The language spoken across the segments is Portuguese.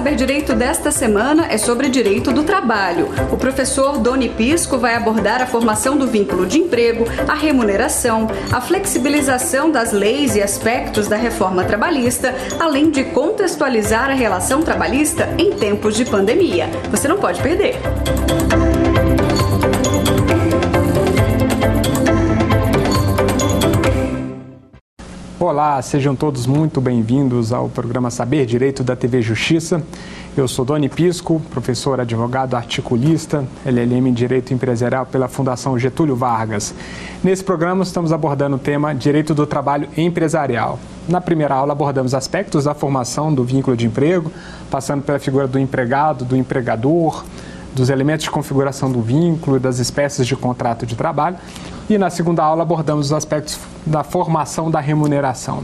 Saber Direito desta semana é sobre direito do trabalho. O professor Doni Pisco vai abordar a formação do vínculo de emprego, a remuneração, a flexibilização das leis e aspectos da reforma trabalhista, além de contextualizar a relação trabalhista em tempos de pandemia. Você não pode perder. Olá, sejam todos muito bem-vindos ao programa Saber Direito da TV Justiça. Eu sou Doni Pisco, professor, advogado, articulista, LLM em Direito Empresarial pela Fundação Getúlio Vargas. Nesse programa estamos abordando o tema Direito do Trabalho Empresarial. Na primeira aula abordamos aspectos da formação do vínculo de emprego, passando pela figura do empregado, do empregador, dos elementos de configuração do vínculo e das espécies de contrato de trabalho. E na segunda aula abordamos os aspectos da formação da remuneração.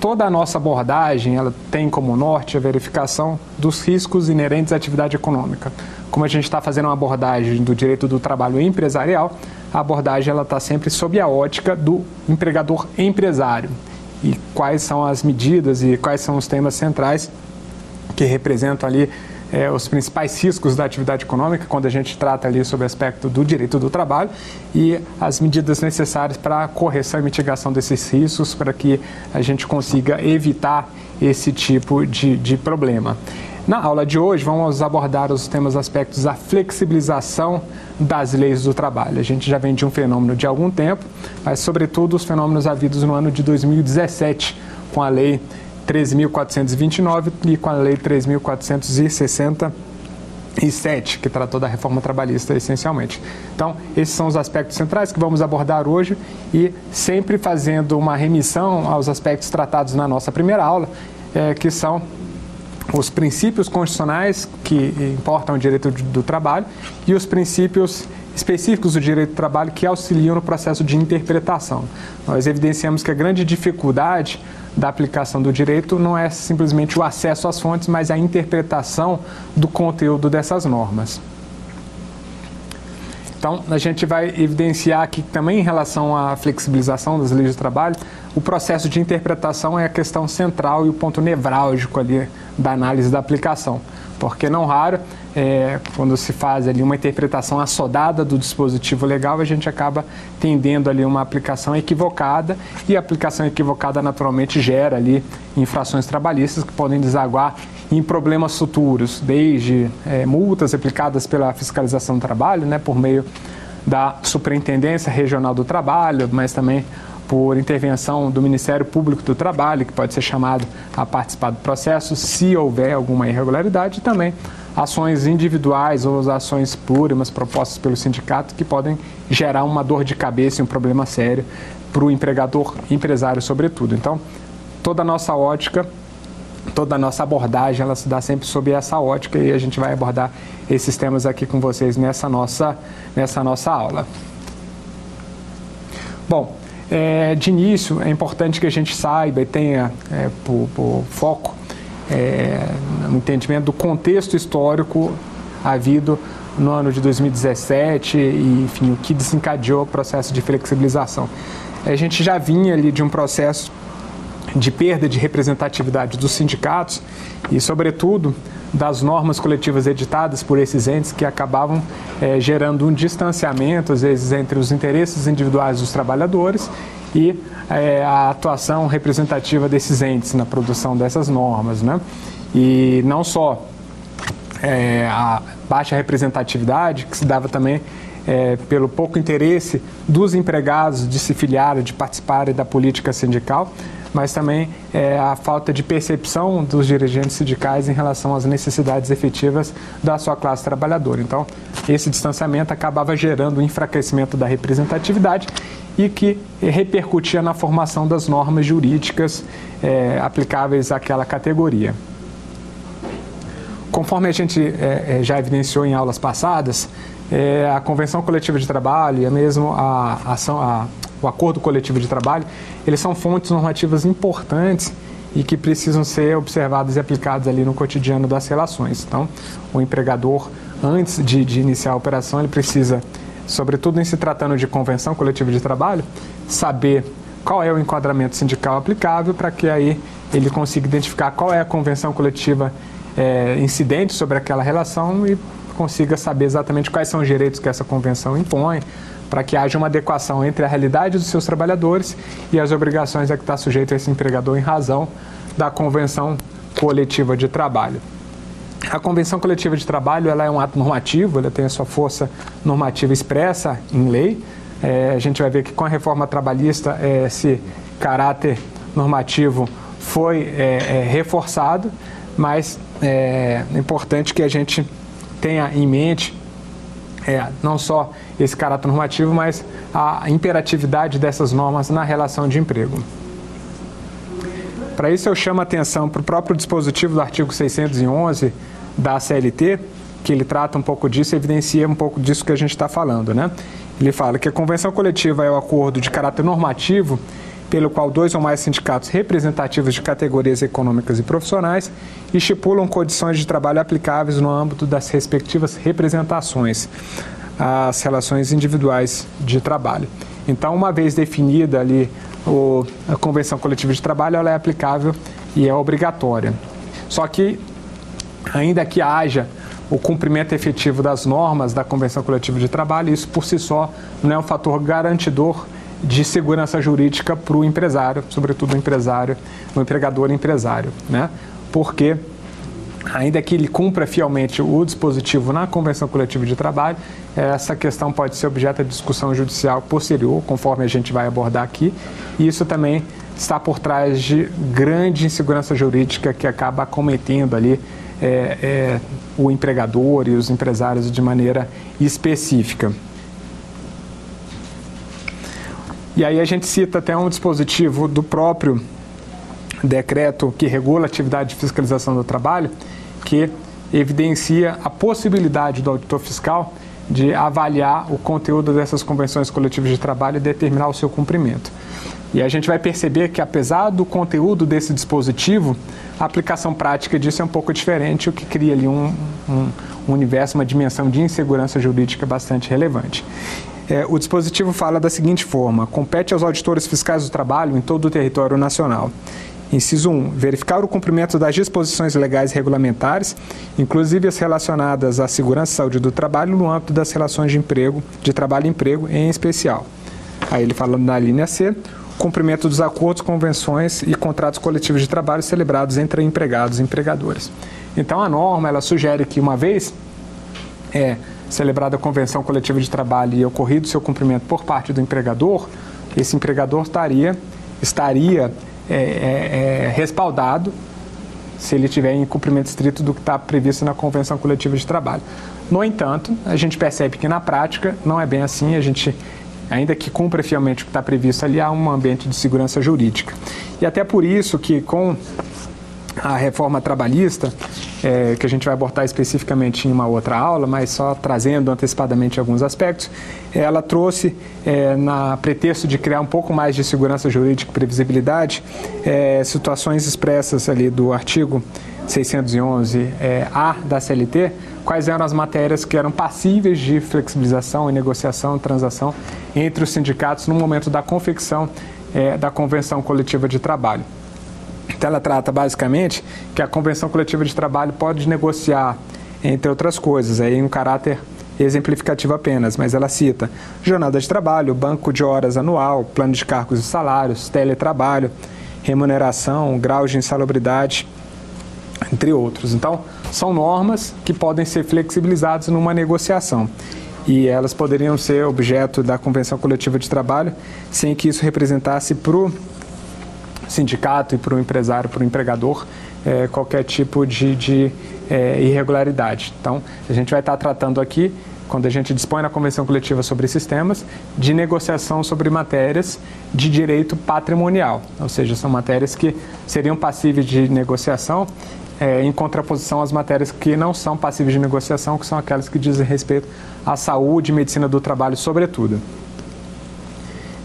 Toda a nossa abordagem ela tem como norte a verificação dos riscos inerentes à atividade econômica. Como a gente está fazendo uma abordagem do direito do trabalho empresarial, a abordagem ela está sempre sob a ótica do empregador empresário e quais são as medidas e quais são os temas centrais que representam ali é, os principais riscos da atividade econômica, quando a gente trata ali sobre o aspecto do direito do trabalho e as medidas necessárias para a correção e mitigação desses riscos, para que a gente consiga evitar esse tipo de, de problema. Na aula de hoje, vamos abordar os temas aspectos da flexibilização das leis do trabalho. A gente já vem de um fenômeno de algum tempo, mas, sobretudo, os fenômenos havidos no ano de 2017, com a lei 13.429 e com a Lei 3.467, que tratou da reforma trabalhista essencialmente. Então, esses são os aspectos centrais que vamos abordar hoje e sempre fazendo uma remissão aos aspectos tratados na nossa primeira aula, é, que são os princípios constitucionais que importam o direito do trabalho e os princípios específicos do direito do trabalho que auxiliam no processo de interpretação. Nós evidenciamos que a grande dificuldade da aplicação do direito não é simplesmente o acesso às fontes, mas a interpretação do conteúdo dessas normas. Então, a gente vai evidenciar aqui também em relação à flexibilização das leis de trabalho, o processo de interpretação é a questão central e o ponto nevrálgico ali da análise da aplicação, porque não raro? É, quando se faz ali uma interpretação assodada do dispositivo legal, a gente acaba tendendo ali uma aplicação equivocada e a aplicação equivocada naturalmente gera ali infrações trabalhistas que podem desaguar em problemas futuros, desde é, multas aplicadas pela fiscalização do trabalho, né, por meio da Superintendência Regional do Trabalho, mas também por intervenção do Ministério Público do Trabalho, que pode ser chamado a participar do processo, se houver alguma irregularidade, e também ações individuais ou ações plurimas propostas pelo sindicato que podem gerar uma dor de cabeça e um problema sério para o empregador, empresário sobretudo. Então, toda a nossa ótica, toda a nossa abordagem, ela se dá sempre sob essa ótica e a gente vai abordar esses temas aqui com vocês nessa nossa, nessa nossa aula. Bom, é, de início é importante que a gente saiba e tenha é, por, por foco é, no entendimento do contexto histórico havido no ano de 2017 e, enfim, o que desencadeou o processo de flexibilização. A gente já vinha ali de um processo de perda de representatividade dos sindicatos e, sobretudo, das normas coletivas editadas por esses entes que acabavam é, gerando um distanciamento, às vezes, entre os interesses individuais dos trabalhadores e é, a atuação representativa desses entes na produção dessas normas. Né? E não só é, a baixa representatividade, que se dava também é, pelo pouco interesse dos empregados de se filiarem, de participarem da política sindical, mas também é, a falta de percepção dos dirigentes sindicais em relação às necessidades efetivas da sua classe trabalhadora. Então, esse distanciamento acabava gerando um enfraquecimento da representatividade e que repercutia na formação das normas jurídicas é, aplicáveis àquela categoria. Conforme a gente é, é, já evidenciou em aulas passadas, é, a Convenção Coletiva de Trabalho e mesmo a, ação, a, o Acordo Coletivo de Trabalho, eles são fontes normativas importantes e que precisam ser observadas e aplicadas ali no cotidiano das relações. Então, o empregador, antes de, de iniciar a operação, ele precisa sobretudo em se tratando de convenção coletiva de trabalho, saber qual é o enquadramento sindical aplicável para que aí ele consiga identificar qual é a convenção coletiva é, incidente sobre aquela relação e consiga saber exatamente quais são os direitos que essa convenção impõe, para que haja uma adequação entre a realidade dos seus trabalhadores e as obrigações a que está sujeito esse empregador em razão da convenção coletiva de trabalho. A convenção coletiva de trabalho ela é um ato normativo, ela tem a sua força normativa expressa em lei. É, a gente vai ver que com a reforma trabalhista é, esse caráter normativo foi é, é reforçado, mas é, é importante que a gente tenha em mente é, não só esse caráter normativo, mas a imperatividade dessas normas na relação de emprego. Para isso, eu chamo a atenção para o próprio dispositivo do artigo 611 da CLT, que ele trata um pouco disso evidencia um pouco disso que a gente está falando. Né? Ele fala que a convenção coletiva é o acordo de caráter normativo pelo qual dois ou mais sindicatos representativos de categorias econômicas e profissionais estipulam condições de trabalho aplicáveis no âmbito das respectivas representações às relações individuais de trabalho. Então, uma vez definida ali o, a convenção coletiva de trabalho, ela é aplicável e é obrigatória. Só que, ainda que haja o cumprimento efetivo das normas da convenção coletiva de trabalho, isso por si só não é um fator garantidor de segurança jurídica para o empresário, sobretudo o empresário, o empregador empresário, né? Porque ainda que ele cumpra fielmente o dispositivo na convenção coletiva de trabalho, essa questão pode ser objeto de discussão judicial posterior, conforme a gente vai abordar aqui, e isso também está por trás de grande insegurança jurídica que acaba cometendo ali é, é, o empregador e os empresários de maneira específica. E aí a gente cita até um dispositivo do próprio decreto que regula a atividade de fiscalização do trabalho, que evidencia a possibilidade do auditor fiscal de avaliar o conteúdo dessas convenções coletivas de trabalho e determinar o seu cumprimento. E a gente vai perceber que, apesar do conteúdo desse dispositivo, a aplicação prática disso é um pouco diferente, o que cria ali um, um, universo, uma dimensão de insegurança jurídica bastante relevante. É, o dispositivo fala da seguinte forma: compete aos auditores fiscais do trabalho em todo o território nacional. Inciso 1. Verificar o cumprimento das disposições legais e regulamentares, inclusive as relacionadas à segurança e saúde do trabalho, no âmbito das relações de emprego, de trabalho e emprego em especial. Aí ele fala na linha C, cumprimento dos acordos, convenções e contratos coletivos de trabalho celebrados entre empregados e empregadores. Então a norma ela sugere que uma vez é, celebrada a convenção coletiva de trabalho e ocorrido seu cumprimento por parte do empregador, esse empregador estaria, estaria é, é, é, respaldado se ele tiver em cumprimento estrito do que está previsto na convenção coletiva de trabalho. No entanto, a gente percebe que na prática não é bem assim, a gente ainda que cumpra fielmente o que está previsto ali, há um ambiente de segurança jurídica. E até por isso que com a reforma trabalhista, é, que a gente vai abordar especificamente em uma outra aula, mas só trazendo antecipadamente alguns aspectos, ela trouxe, é, na pretexto de criar um pouco mais de segurança jurídica e previsibilidade, é, situações expressas ali do artigo 611A é, da CLT, quais eram as matérias que eram passíveis de flexibilização e negociação, transação entre os sindicatos no momento da confecção é, da convenção coletiva de trabalho. Então, ela trata basicamente que a convenção coletiva de trabalho pode negociar, entre outras coisas, aí em um caráter exemplificativo apenas, mas ela cita jornada de trabalho, banco de horas anual, plano de cargos e salários, teletrabalho, remuneração, grau de insalubridade, entre outros. Então, são normas que podem ser flexibilizadas numa negociação e elas poderiam ser objeto da convenção coletiva de trabalho sem que isso representasse para o sindicato e para o empresário, para o empregador, é, qualquer tipo de, de é, irregularidade. Então, a gente vai estar tratando aqui, quando a gente dispõe na convenção coletiva sobre esses temas, de negociação sobre matérias de direito patrimonial, ou seja, são matérias que seriam passíveis de negociação é, em contraposição às matérias que não são passíveis de negociação, que são aquelas que dizem respeito à saúde e medicina do trabalho, sobretudo.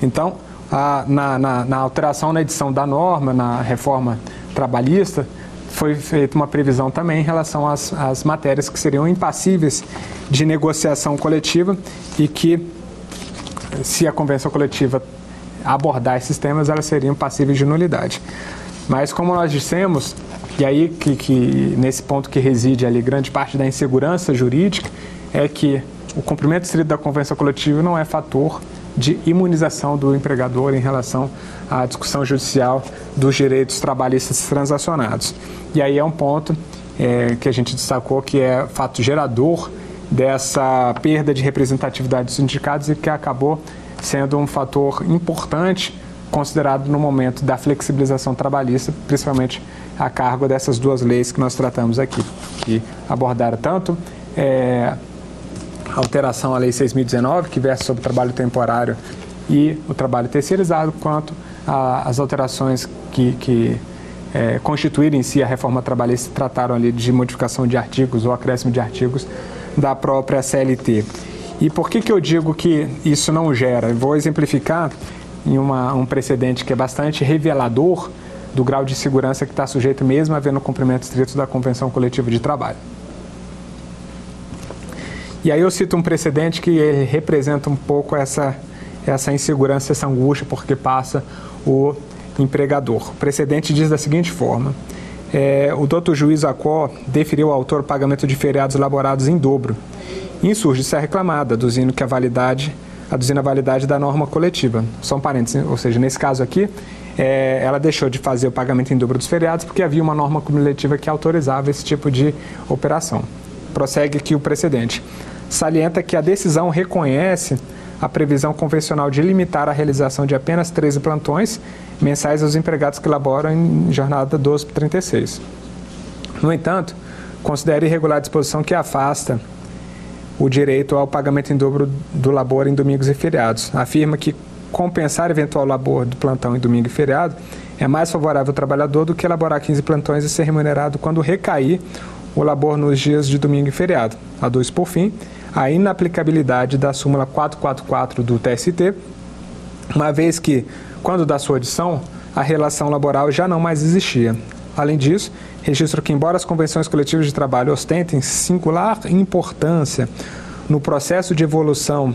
Então, a, na, na, na alteração na edição da norma, na reforma trabalhista, foi feita uma previsão também em relação às, às matérias que seriam impassíveis de negociação coletiva e que, se a convenção coletiva abordar esses temas, elas seriam passíveis de nulidade. Mas, como nós dissemos, E aí que, que nesse ponto que reside ali grande parte da insegurança jurídica é que o cumprimento estrito da convenção coletiva não é fator de imunização do empregador em relação à discussão judicial dos direitos trabalhistas transacionados. E aí é um ponto é, que a gente destacou que é fato gerador dessa perda de representatividade dos sindicatos e que acabou sendo um fator importante considerado no momento da flexibilização trabalhista, principalmente a cargo dessas duas leis que nós tratamos aqui, que abordaram tanto é, alteração à Lei 6.019, que versa sobre o trabalho temporário e o trabalho terceirizado, quanto as alterações que, que é, constituíram em si a reforma trabalhista trataram ali de modificação de artigos ou acréscimo de artigos da própria CLT. E por que, que eu digo que isso não gera? Vou exemplificar em uma, um precedente que é bastante revelador do grau de segurança que está sujeito mesmo havendo cumprimento estrito da Convenção Coletiva de Trabalho. E aí eu cito um precedente que representa um pouco essa, essa insegurança, essa angústia, porque passa o empregador. O precedente diz da seguinte forma: é, o doutor juiz Acó deferiu ao autor o pagamento de feriados elaborados em dobro. Insurge-se a reclamada, aduzindo que a validade aduzindo a validade da norma coletiva. São parênteses, ou seja, nesse caso aqui, é, ela deixou de fazer o pagamento em dobro dos feriados porque havia uma norma coletiva que autorizava esse tipo de operação. Prossegue aqui o precedente. Salienta que a decisão reconhece a previsão convencional de limitar a realização de apenas 13 plantões mensais aos empregados que laboram em jornada 12 por 36. No entanto, considera irregular a disposição que afasta o direito ao pagamento em dobro do labor em domingos e feriados. Afirma que compensar eventual labor do plantão em domingo e feriado é mais favorável ao trabalhador do que elaborar 15 plantões e ser remunerado quando recair o labor nos dias de domingo e feriado. Aduz, por fim, a inaplicabilidade da súmula 444 do TST, uma vez que, quando da sua edição, a relação laboral já não mais existia. Além disso, registro que, embora as convenções coletivas de trabalho ostentem singular importância no processo de evolução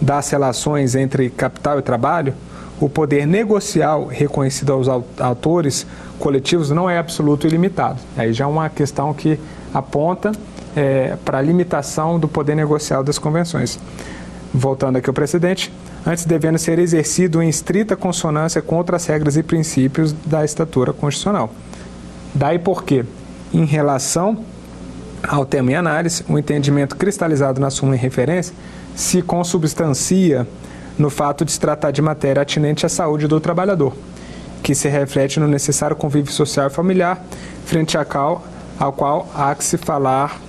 das relações entre capital e trabalho, o poder negocial reconhecido aos autores coletivos não é absoluto e limitado. Aí já é uma questão que aponta é, para a limitação do poder negocial das convenções. Voltando aqui ao precedente, antes devendo ser exercido em estrita consonância com outras regras e princípios da estatura constitucional. Daí porque, em relação ao tema em análise, o entendimento cristalizado na súmula em referência se consubstancia no fato de se tratar de matéria atinente à saúde do trabalhador, que se reflete no necessário convívio social e familiar, frente a ao qual há que se falar,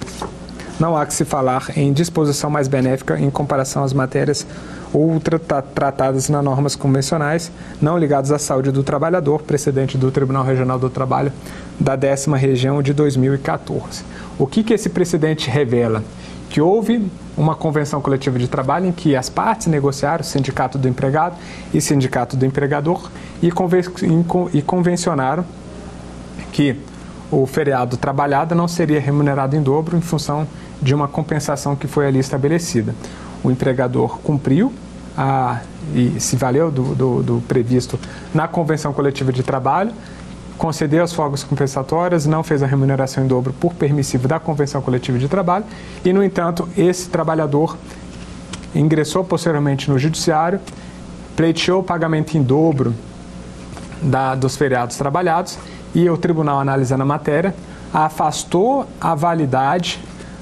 não há que se falar em disposição mais benéfica em comparação às matérias outra tratadas nas normas convencionais não ligadas à saúde do trabalhador, precedente do Tribunal Regional do Trabalho da décima região de 2014. O que, que esse precedente revela? Que houve uma convenção coletiva de trabalho em que as partes negociaram, sindicato do empregado e sindicato do empregador, e, conven e convencionaram que o feriado trabalhado não seria remunerado em dobro em função de uma compensação que foi ali estabelecida. O empregador cumpriu a, e se valeu do, do, do previsto na Convenção Coletiva de Trabalho, concedeu as folgas compensatórias, não fez a remuneração em dobro por permissivo da Convenção Coletiva de Trabalho e, no entanto, esse trabalhador ingressou posteriormente no Judiciário, pleiteou o pagamento em dobro da, dos feriados trabalhados e o Tribunal, analisando a matéria, afastou a validade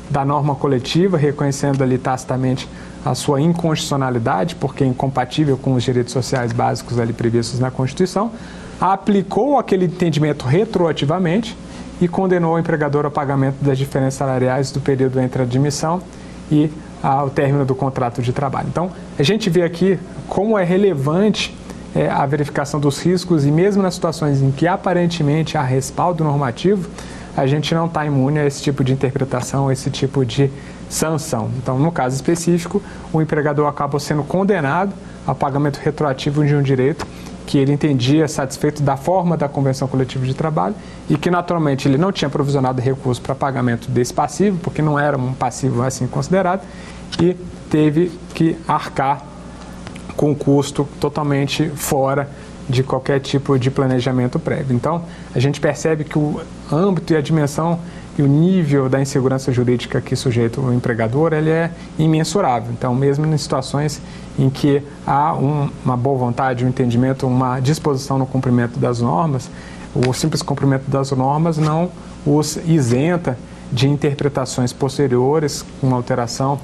da norma coletiva, reconhecendo ali tacitamente a sua inconstitucionalidade, porque é incompatível com os direitos sociais básicos ali previstos na Constituição, aplicou aquele entendimento retroativamente e condenou o empregador ao pagamento das diferenças salariais do período entre a admissão e ao término do contrato de trabalho. Então, a gente vê aqui como é relevante é, a verificação dos riscos e mesmo nas situações em que aparentemente há respaldo normativo, a gente não está imune a esse tipo de interpretação, a esse tipo de sanção. Então, no caso específico, o empregador acaba sendo condenado ao pagamento retroativo de um direito que ele entendia satisfeito da forma da convenção coletiva de trabalho e que naturalmente ele não tinha provisionado recurso para pagamento desse passivo, porque não era um passivo assim considerado, e teve que arcar com um custo totalmente fora de qualquer tipo de planejamento prévio. Então, a gente percebe que o âmbito e a dimensão e o nível da insegurança jurídica que sujeita o empregador ele é imensurável. Então, mesmo em situações em que há um, uma boa vontade, um entendimento, uma disposição no cumprimento das normas, o simples cumprimento das normas não os isenta de interpretações posteriores com alteração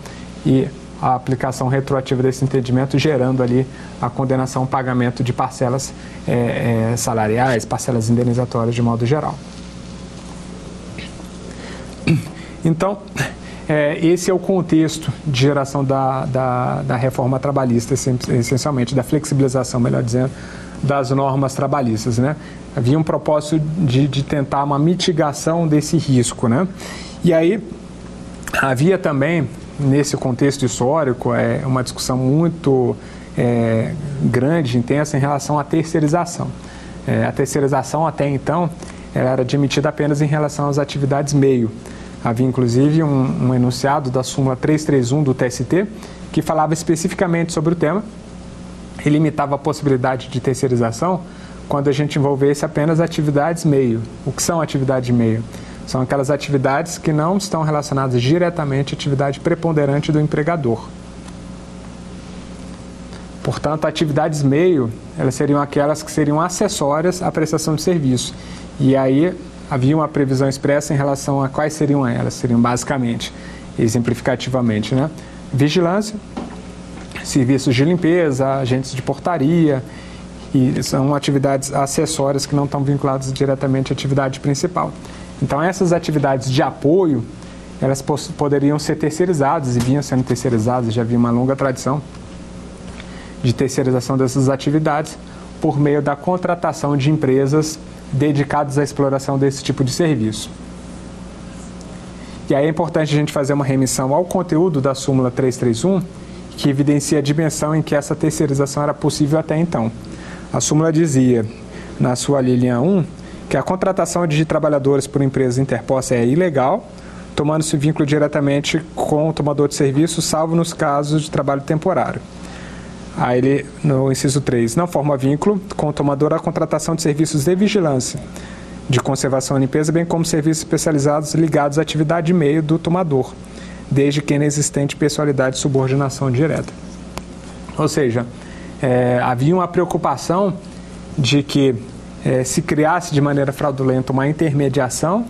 e a aplicação retroativa desse entendimento, gerando ali a condenação pagamento de parcelas é, é, salariais, parcelas indenizatórias de modo geral. Então, é, esse é o contexto de geração da, da, da, reforma trabalhista, essencialmente, da flexibilização, melhor dizendo, das normas trabalhistas. Né? Havia um propósito de, de tentar uma mitigação desse risco. Né? E aí, havia também nesse contexto histórico, é uma discussão muito é, grande, intensa em relação à terceirização. É, a terceirização, até então, era admitida apenas em relação às atividades meio. Havia, inclusive, um, um enunciado da súmula 331 do TST que falava especificamente sobre o tema e limitava a possibilidade de terceirização quando a gente envolvesse apenas atividades meio. O que são atividades meio? São aquelas atividades que não estão relacionadas diretamente à atividade preponderante do empregador. Portanto, atividades meio, elas seriam aquelas que seriam acessórias à prestação de serviço. E aí havia uma previsão expressa em relação a quais seriam elas. Seriam basicamente, exemplificativamente, né? vigilância, serviços de limpeza, agentes de portaria, e são atividades acessórias que não estão vinculadas diretamente à atividade principal. Então essas atividades de apoio, elas poderiam ser terceirizadas e vinham sendo terceirizadas, já havia uma longa tradição de terceirização dessas atividades por meio da contratação de empresas dedicadas à exploração desse tipo de serviço. E aí é importante a gente fazer uma remissão ao conteúdo da súmula 331, que evidencia a dimensão em que essa terceirização era possível até então. A súmula dizia, na sua linha 1, que a contratação de trabalhadores por empresas interpostas é ilegal, tomando-se vínculo diretamente com o tomador de serviço, salvo nos casos de trabalho temporário. Aí ele, no inciso 3, não forma vínculo com o tomador a contratação de serviços de vigilância, de conservação e limpeza, bem como serviços especializados ligados à atividade de meio do tomador, desde que inexistente pessoalidade de subordinação direta. Ou seja, é, havia uma preocupação de que é, se criasse de maneira fraudulenta uma intermediação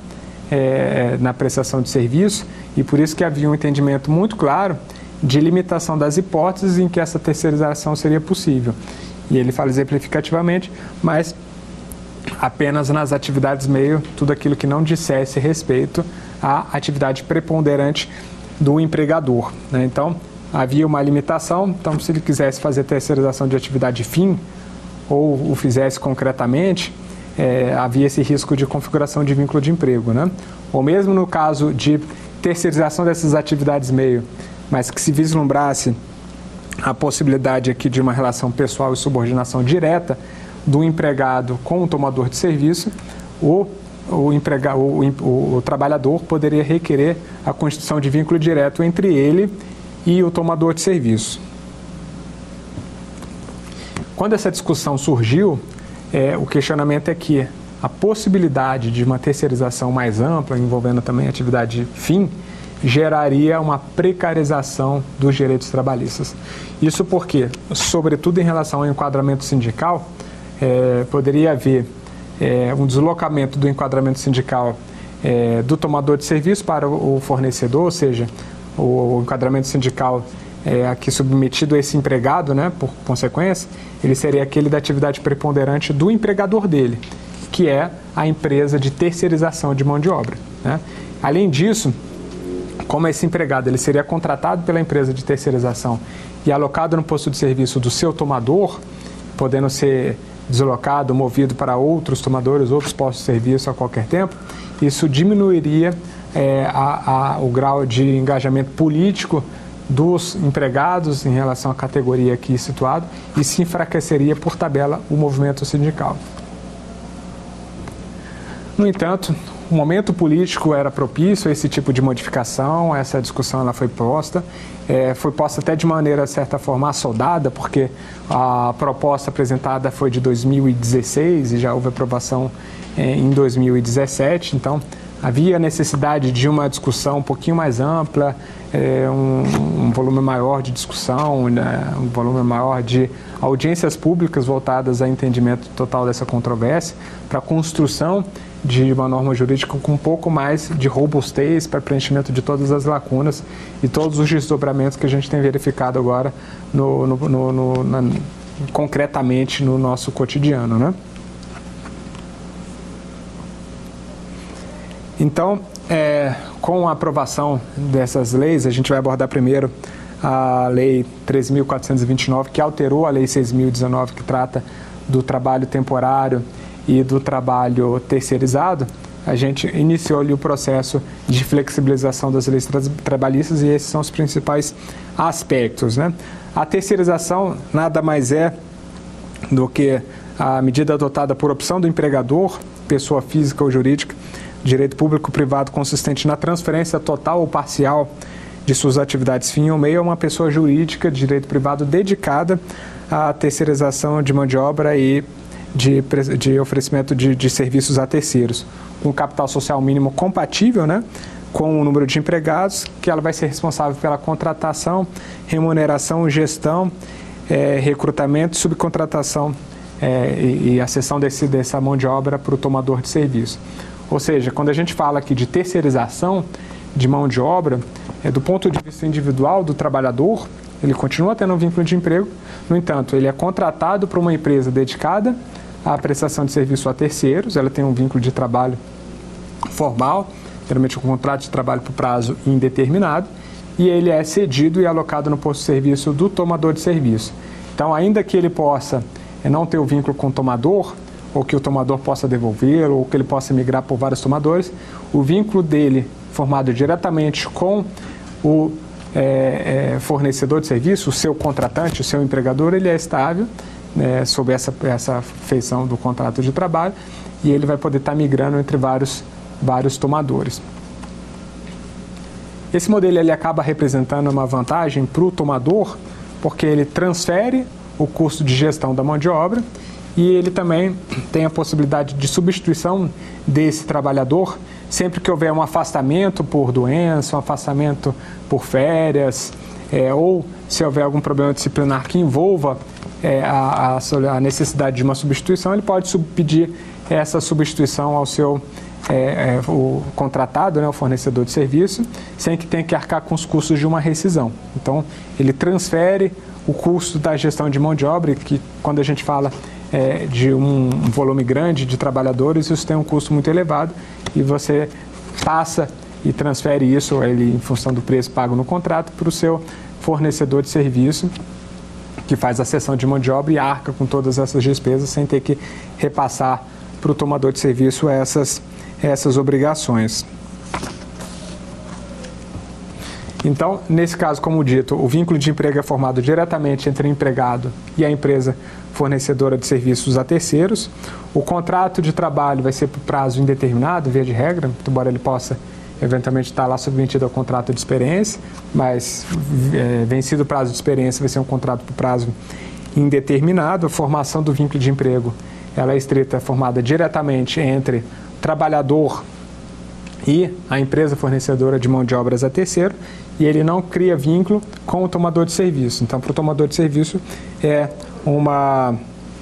é, na prestação de serviço e por isso que havia um entendimento muito claro de limitação das hipóteses em que essa terceirização seria possível. E ele fala exemplificativamente, mas apenas nas atividades meio, tudo aquilo que não dissesse respeito à atividade preponderante do empregador. Né? Então, havia uma limitação, então se ele quisesse fazer terceirização de atividade fim, ou o fizesse concretamente, é, havia esse risco de configuração de vínculo de emprego. Né? Ou mesmo no caso de terceirização dessas atividades meio, mas que se vislumbrasse a possibilidade aqui de uma relação pessoal e subordinação direta do empregado com o tomador de serviço, o, o, emprega, o, o, o trabalhador poderia requerer a constituição de vínculo direto entre ele e o tomador de serviço. Quando essa discussão surgiu, é, o questionamento é que a possibilidade de uma terceirização mais ampla, envolvendo também atividade fim, geraria uma precarização dos direitos trabalhistas. Isso porque, sobretudo em relação ao enquadramento sindical, é, poderia haver é, um deslocamento do enquadramento sindical é, do tomador de serviço para o fornecedor, ou seja, o, enquadramento sindical é, aqui submetido a esse empregado, né, por consequência, ele seria aquele da atividade preponderante do empregador dele, que é a empresa de terceirização de mão de obra. Né? Além disso, como esse empregado ele seria contratado pela empresa de terceirização e alocado no posto de serviço do seu tomador, podendo ser deslocado, movido para outros tomadores, outros postos de serviço a qualquer tempo, isso diminuiria é, a, a, o grau de engajamento político dos empregados em relação à categoria aqui situado e se enfraqueceria por tabela o movimento sindical. No entanto, o momento político era propício a esse tipo de modificação, essa discussão ela foi posta, é, foi posta até de maneira, de certa forma, soldada, porque a proposta apresentada foi de 2016 e já houve aprovação é, em 2017, então havia necessidade de uma discussão um pouquinho mais ampla, é, um, um, volume maior de discussão, né, um volume maior de audiências públicas voltadas a entendimento total dessa controvérsia, para a construção de uma norma jurídica com um pouco mais de robustez para preenchimento de todas as lacunas e todos os desdobramentos que a gente tem verificado agora no, no, no, na, concretamente no nosso cotidiano. Né? Então, é, com a aprovação dessas leis, a gente vai abordar primeiro a Lei 13.429, que alterou a Lei 6.019, que trata do trabalho temporário e do trabalho terceirizado. A gente iniciou ali o processo de flexibilização das leis tra trabalhistas e esses são os principais aspectos. Né? A terceirização nada mais é do que a medida adotada por opção do empregador, pessoa física ou jurídica, direito público-privado consistente na transferência total ou parcial de suas atividades fim ou meio a uma pessoa jurídica de direito privado dedicada à terceirização de mão de obra e de, de oferecimento de, de serviços a terceiros, com capital social mínimo compatível, né? com o número de empregados, que ela vai ser responsável pela contratação, remuneração, gestão, é, recrutamento, subcontratação é, e, e a cessão desse, dessa mão de obra para o tomador de serviço. Ou seja, quando a gente fala aqui de terceirização de mão de obra, é do ponto de vista individual do trabalhador, ele continua tendo um vínculo de emprego, no entanto, ele é contratado por uma empresa dedicada à prestação de serviço a terceiros, ela tem um vínculo de trabalho formal, geralmente um contrato de trabalho por prazo indeterminado, e ele é cedido e alocado no posto de serviço do tomador de serviço. Então, ainda que ele possa é, não ter o vínculo com o tomador, ou que o tomador possa devolver, ou que ele possa migrar por vários tomadores, o vínculo dele formado diretamente com o é, é, fornecedor de serviço, o seu contratante, o seu empregador, ele é estável né, sob essa, essa feição do contrato de trabalho e ele vai poder estar migrando entre vários, vários tomadores. Esse modelo ele acaba representando uma vantagem para o tomador, porque ele transfere o custo de gestão da mão de obra e ele também tem a possibilidade de substituição desse trabalhador sempre que houver um afastamento por doença, um afastamento por férias, é, ou se houver algum problema disciplinar que envolva é, a, a, necessidade de uma substituição, ele pode pedir essa substituição ao seu é, é, o contratado, né, o fornecedor de serviço, sem que tenha que arcar com os custos de uma rescisão. Então, ele transfere o custo da gestão de mão de obra, que quando a gente fala é, de um volume grande de trabalhadores, isso tem um custo muito elevado e você passa e transfere isso, ele, em função do preço pago no contrato, para o seu fornecedor de serviço, que faz a cessão de mão de obra e arca com todas essas despesas sem ter que repassar para o tomador de serviço essas, essas obrigações. Então, nesse caso, como dito, o vínculo de emprego é formado diretamente entre o empregado e a empresa fornecedora de serviços a terceiros. O contrato de trabalho vai ser por prazo indeterminado, via de regra, embora ele possa eventualmente estar lá submetido ao contrato de experiência, mas é, vencido o prazo de experiência vai ser um contrato por prazo indeterminado. A formação do vínculo de emprego ela é estrita, formada diretamente entre trabalhador e a empresa fornecedora de mão de obras a terceiro, e ele não cria vínculo com o tomador de serviço. Então, para o tomador de serviço é uma,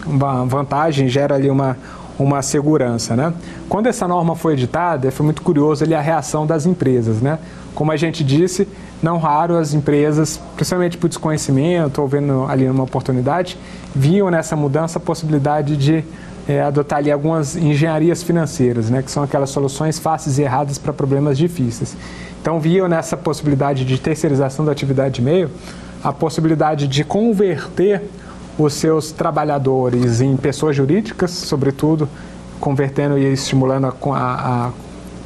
uma vantagem, gera ali uma, uma segurança. Né? Quando essa norma foi editada, foi muito curioso ali a reação das empresas. Né? Como a gente disse, não raro as empresas, principalmente por desconhecimento ou vendo ali uma oportunidade, viam nessa mudança a possibilidade de é, adotar ali algumas engenharias financeiras, né, que são aquelas soluções fáceis e erradas para problemas difíceis. Então, viam nessa possibilidade de terceirização da atividade de meio a possibilidade de converter os seus trabalhadores em pessoas jurídicas, sobretudo, convertendo e estimulando a, a, a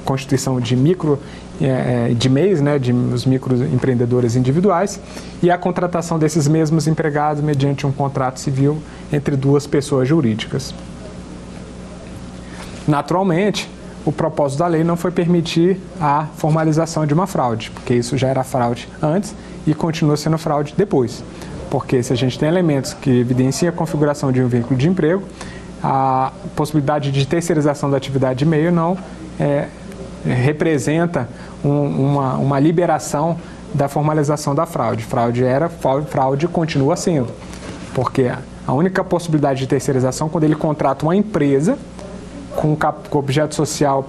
constituição de micro é, é de MEIs, né, de os microempreendedores individuais, e a contratação desses mesmos empregados mediante um contrato civil entre duas pessoas jurídicas. Naturalmente, o propósito da lei não foi permitir a formalização de uma fraude, porque isso já era fraude antes e continua sendo fraude depois. Porque se a gente tem elementos que evidenciam a configuração de um vínculo de emprego, a possibilidade de terceirização da atividade de meio não é, representa um, uma, uma liberação da formalização da fraude. Fraude era, fraude continua sendo. Porque a única possibilidade de terceirização é quando ele contrata uma empresa com, com objeto social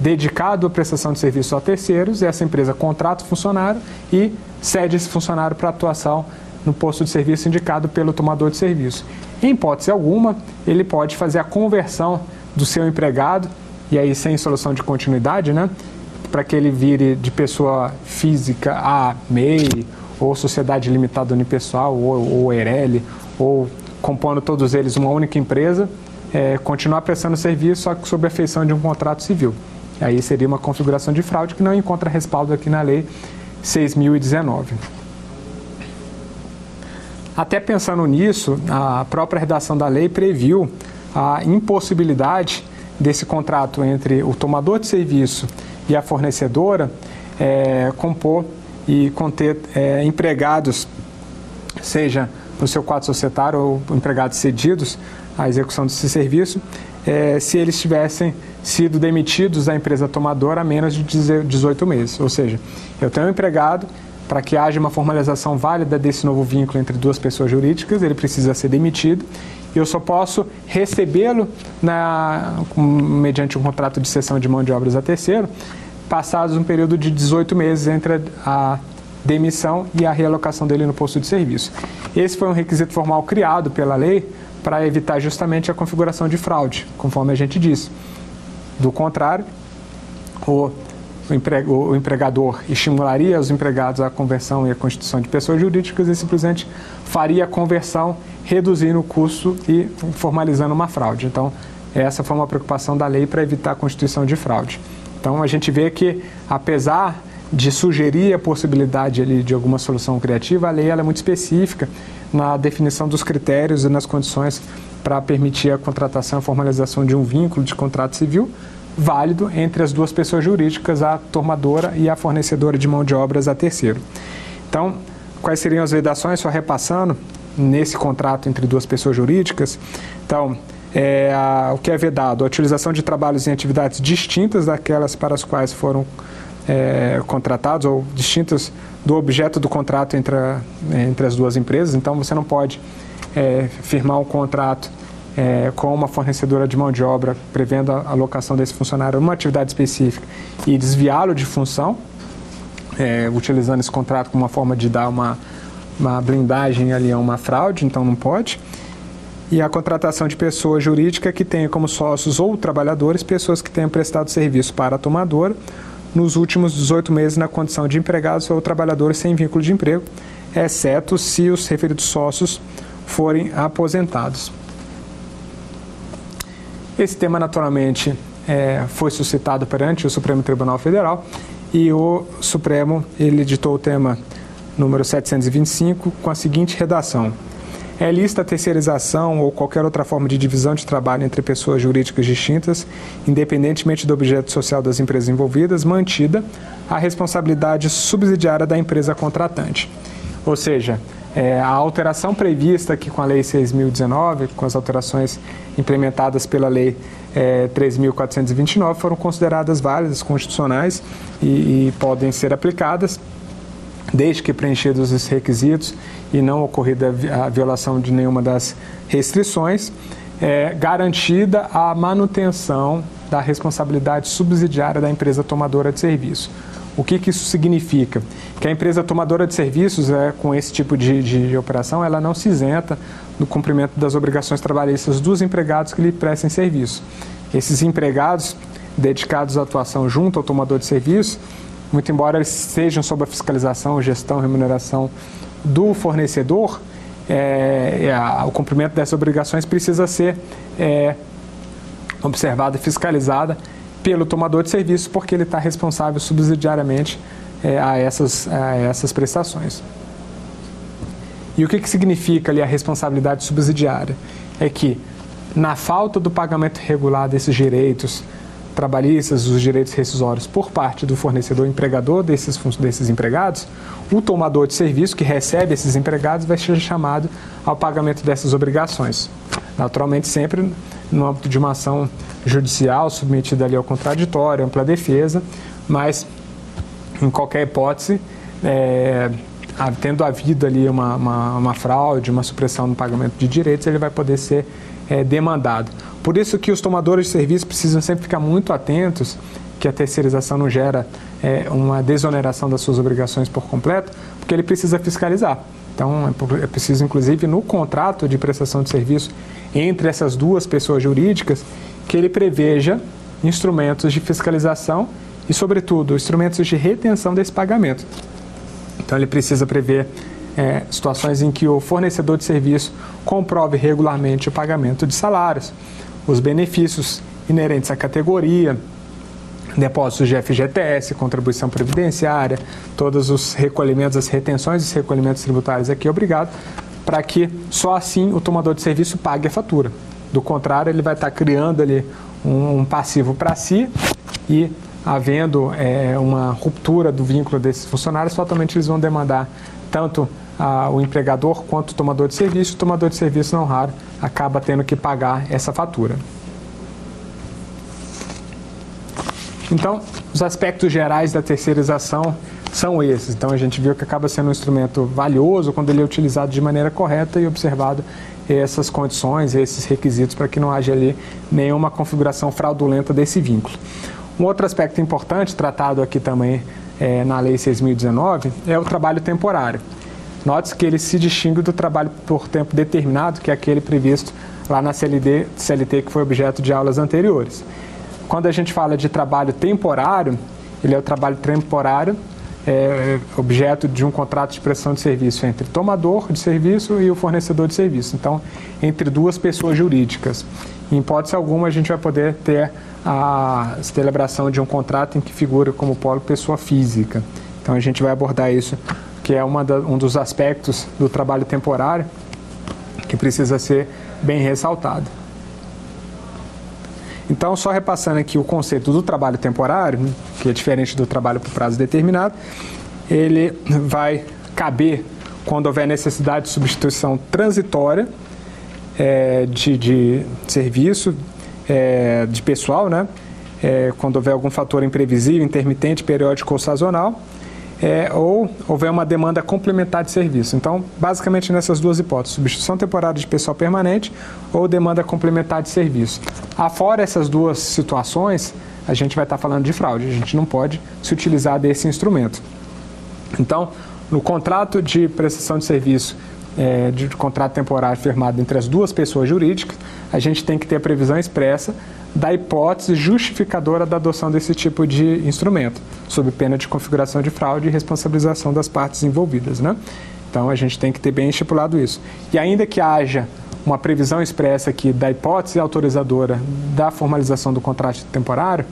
dedicado à prestação de serviço a terceiros, e essa empresa contrata o funcionário e cede esse funcionário para atuação no posto de serviço indicado pelo tomador de serviço. Em hipótese alguma, ele pode fazer a conversão do seu empregado, e aí sem solução de continuidade, né? Para que ele vire de pessoa física a MEI, ou Sociedade Limitada Unipessoal, ou, ou ERELI, ou compondo todos eles uma única empresa, é, continuar prestando serviço só sob a feição de um contrato civil. Aí seria uma configuração de fraude que não encontra respaldo aqui na Lei 6.019. Até pensando nisso, a própria redação da lei previu a impossibilidade desse contrato entre o tomador de serviço e a fornecedora é, compor e conter é, empregados, seja no seu quadro societário ou empregados cedidos à execução desse serviço, é, se eles tivessem sido demitidos da empresa tomadora há menos de 18 meses. Ou seja, eu tenho um empregado, para que haja uma formalização válida desse novo vínculo entre duas pessoas jurídicas, ele precisa ser demitido. Eu só posso recebê-lo mediante um contrato de cessão de mão de obras a terceiro, passados um período de 18 meses entre a demissão e a realocação dele no posto de serviço. Esse foi um requisito formal criado pela lei para evitar justamente a configuração de fraude, conforme a gente disse. Do contrário, o o empregador estimularia os empregados à conversão e à constituição de pessoas jurídicas e simplesmente faria a conversão, reduzindo o custo e formalizando uma fraude. Então, essa foi uma preocupação da lei para evitar a constituição de fraude. Então, a gente vê que, apesar de sugerir a possibilidade ali de alguma solução criativa, a lei é muito específica na definição dos critérios e nas condições para permitir a contratação e a formalização de um vínculo de contrato civil, válido entre as duas pessoas jurídicas, a tomadora e a fornecedora de mão de obras a terceiro. Então, quais seriam as vedações? Só repassando, nesse contrato entre duas pessoas jurídicas. Então, é, a, o que é vedado? A utilização de trabalhos em atividades distintas daquelas para as quais foram é, contratados ou distintas do objeto do contrato entre, a, entre as duas empresas. Então, você não pode é, firmar um contrato é, com uma fornecedora de mão de obra, prevendo a alocação desse funcionário numa atividade específica e desviá-lo de função, é, utilizando esse contrato como uma forma de dar uma, uma blindagem ali a uma fraude, então não pode. E a contratação de pessoa jurídica que tenha como sócios ou trabalhadores pessoas que tenham prestado serviço para a tomadora nos últimos 18 meses na condição de empregados ou trabalhadores sem vínculo de emprego, exceto se os referidos sócios forem aposentados. Esse tema, naturalmente, é, foi suscitado perante o Supremo Tribunal Federal e o Supremo ele editou o tema número 725 com a seguinte redação: é lista a terceirização ou qualquer outra forma de divisão de trabalho entre pessoas jurídicas distintas, independentemente do objeto social das empresas envolvidas, mantida a responsabilidade subsidiária da empresa contratante. Ou seja, é, a alteração prevista aqui com a Lei 6.019, com as alterações implementadas pela Lei é, 3.429, foram consideradas válidas, constitucionais e, e, podem ser aplicadas, desde que preenchidos os requisitos e não ocorrida a violação de nenhuma das restrições, é, garantida a manutenção da responsabilidade subsidiária da empresa tomadora de serviço. O que, que isso significa? Que a empresa tomadora de serviços, é, com esse tipo de, de, de operação, ela não se isenta do cumprimento das obrigações trabalhistas dos empregados que lhe prestem serviço. Esses empregados dedicados à atuação junto ao tomador de serviço, muito embora eles sejam sob a fiscalização, gestão, remuneração do fornecedor, é, é, o cumprimento dessas obrigações precisa ser é, observada e fiscalizada pelo tomador de serviço, porque ele está responsável subsidiariamente é, a, essas, a essas prestações. E o que, que significa ali a responsabilidade subsidiária? É que, na falta do pagamento regular desses direitos trabalhistas, os direitos rescisórios por parte do fornecedor empregador desses, desses empregados, o tomador de serviço que recebe esses empregados vai ser chamado ao pagamento dessas obrigações. Naturalmente, sempre no âmbito de uma ação judicial submetida ali ao contraditório, ampla defesa, mas em qualquer hipótese, é, tendo havido ali uma, uma, uma, fraude, uma supressão no pagamento de direitos, ele vai poder ser é, demandado. Por isso que os tomadores de serviço precisam sempre ficar muito atentos que a terceirização não gera é, uma desoneração das suas obrigações por completo, porque ele precisa fiscalizar. Então, é, é preciso, inclusive, no contrato de prestação de serviço entre essas duas pessoas jurídicas, que ele preveja instrumentos de fiscalização e, sobretudo, instrumentos de retenção desse pagamento. Então, ele precisa prever é, situações em que o fornecedor de serviço comprove regularmente o pagamento de salários, os benefícios inerentes à categoria, depósitos de FGTS, contribuição previdenciária, todos os recolhimentos, as retenções dos recolhimentos tributários aqui obrigado, para que só assim o tomador de serviço pague a fatura. Do contrário, ele vai estar criando ali um, um passivo para si e havendo é, uma ruptura do vínculo desses funcionários, totalmente eles vão demandar tanto o empregador quanto o tomador de serviço. O tomador de serviço, não raro, acaba tendo que pagar essa fatura. Então, os aspectos gerais da terceirização são esses. Então, a gente viu que acaba sendo um instrumento valioso quando ele é utilizado de maneira correta e observado essas condições, esses requisitos, para que não haja ali nenhuma configuração fraudulenta desse vínculo. Um outro aspecto importante, tratado aqui também é, na Lei 6.019, é o trabalho temporário. Note-se que ele se distingue do trabalho por tempo determinado, que é aquele previsto lá na CLD, CLT, que foi objeto de aulas anteriores. Quando a gente fala de trabalho temporário, ele é o trabalho temporário é, objeto de um contrato de prestação de serviço entre o tomador de serviço e o fornecedor de serviço. Então, entre duas pessoas jurídicas. Em hipótese alguma, a gente vai poder ter a celebração de um contrato em que figura como polo pessoa física. Então, a gente vai abordar isso, que é da, um dos aspectos do trabalho temporário que precisa ser bem ressaltado. Então, só repassando aqui o conceito do trabalho temporário, que é diferente do trabalho por prazo determinado, ele vai caber quando houver necessidade de substituição transitória é, de, de, serviço, é, de pessoal, né? É, quando houver algum fator imprevisível, intermitente, periódico ou sazonal, é, ou houver uma demanda complementar de serviço. Então, basicamente nessas duas hipóteses, substituição temporária de pessoal permanente ou demanda complementar de serviço. Afora essas duas situações, a gente vai estar falando de fraude, a gente não pode se utilizar desse instrumento. Então, no contrato de prestação de serviço, é, de contrato temporário firmado entre as duas pessoas jurídicas, a gente tem que ter a previsão expressa da hipótese justificadora da adoção desse tipo de instrumento, sob pena de configuração de fraude e responsabilização das partes envolvidas. Né? Então a gente tem que ter bem estipulado isso. E ainda que haja uma previsão expressa aqui da hipótese autorizadora da formalização do contrato temporário,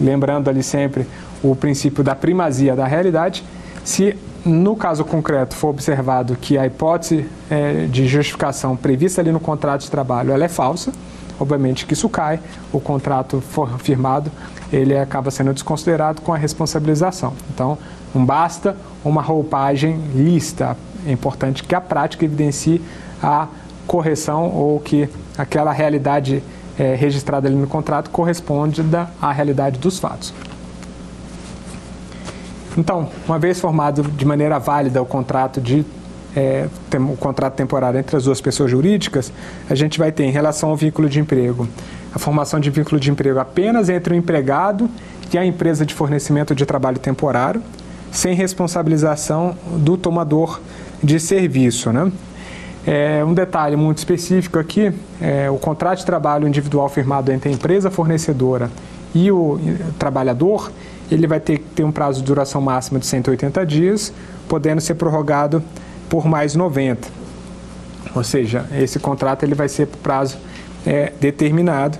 lembrando ali sempre o princípio da primazia da realidade, se no caso concreto for observado que a hipótese é, de justificação prevista ali no contrato de trabalho ela é falsa, obviamente que isso cai, o contrato for firmado, ele acaba sendo desconsiderado com a responsabilização. Então, não basta uma roupagem lista, é importante que a prática evidencie a correção ou que aquela realidade é, registrada ali no contrato corresponde à realidade dos fatos. Então, uma vez formado de maneira válida o contrato de é, tem um contrato temporário entre as duas pessoas jurídicas, a gente vai ter em relação ao vínculo de emprego a formação de vínculo de emprego apenas entre o empregado e a empresa de fornecimento de trabalho temporário, sem responsabilização do tomador de serviço. Né? É, um detalhe muito específico aqui, é, o contrato de trabalho individual firmado entre a empresa fornecedora e o trabalhador, ele vai ter que ter um prazo de duração máxima de 180 dias, podendo ser prorrogado por mais 90. Ou seja, esse contrato ele vai ser por prazo é, determinado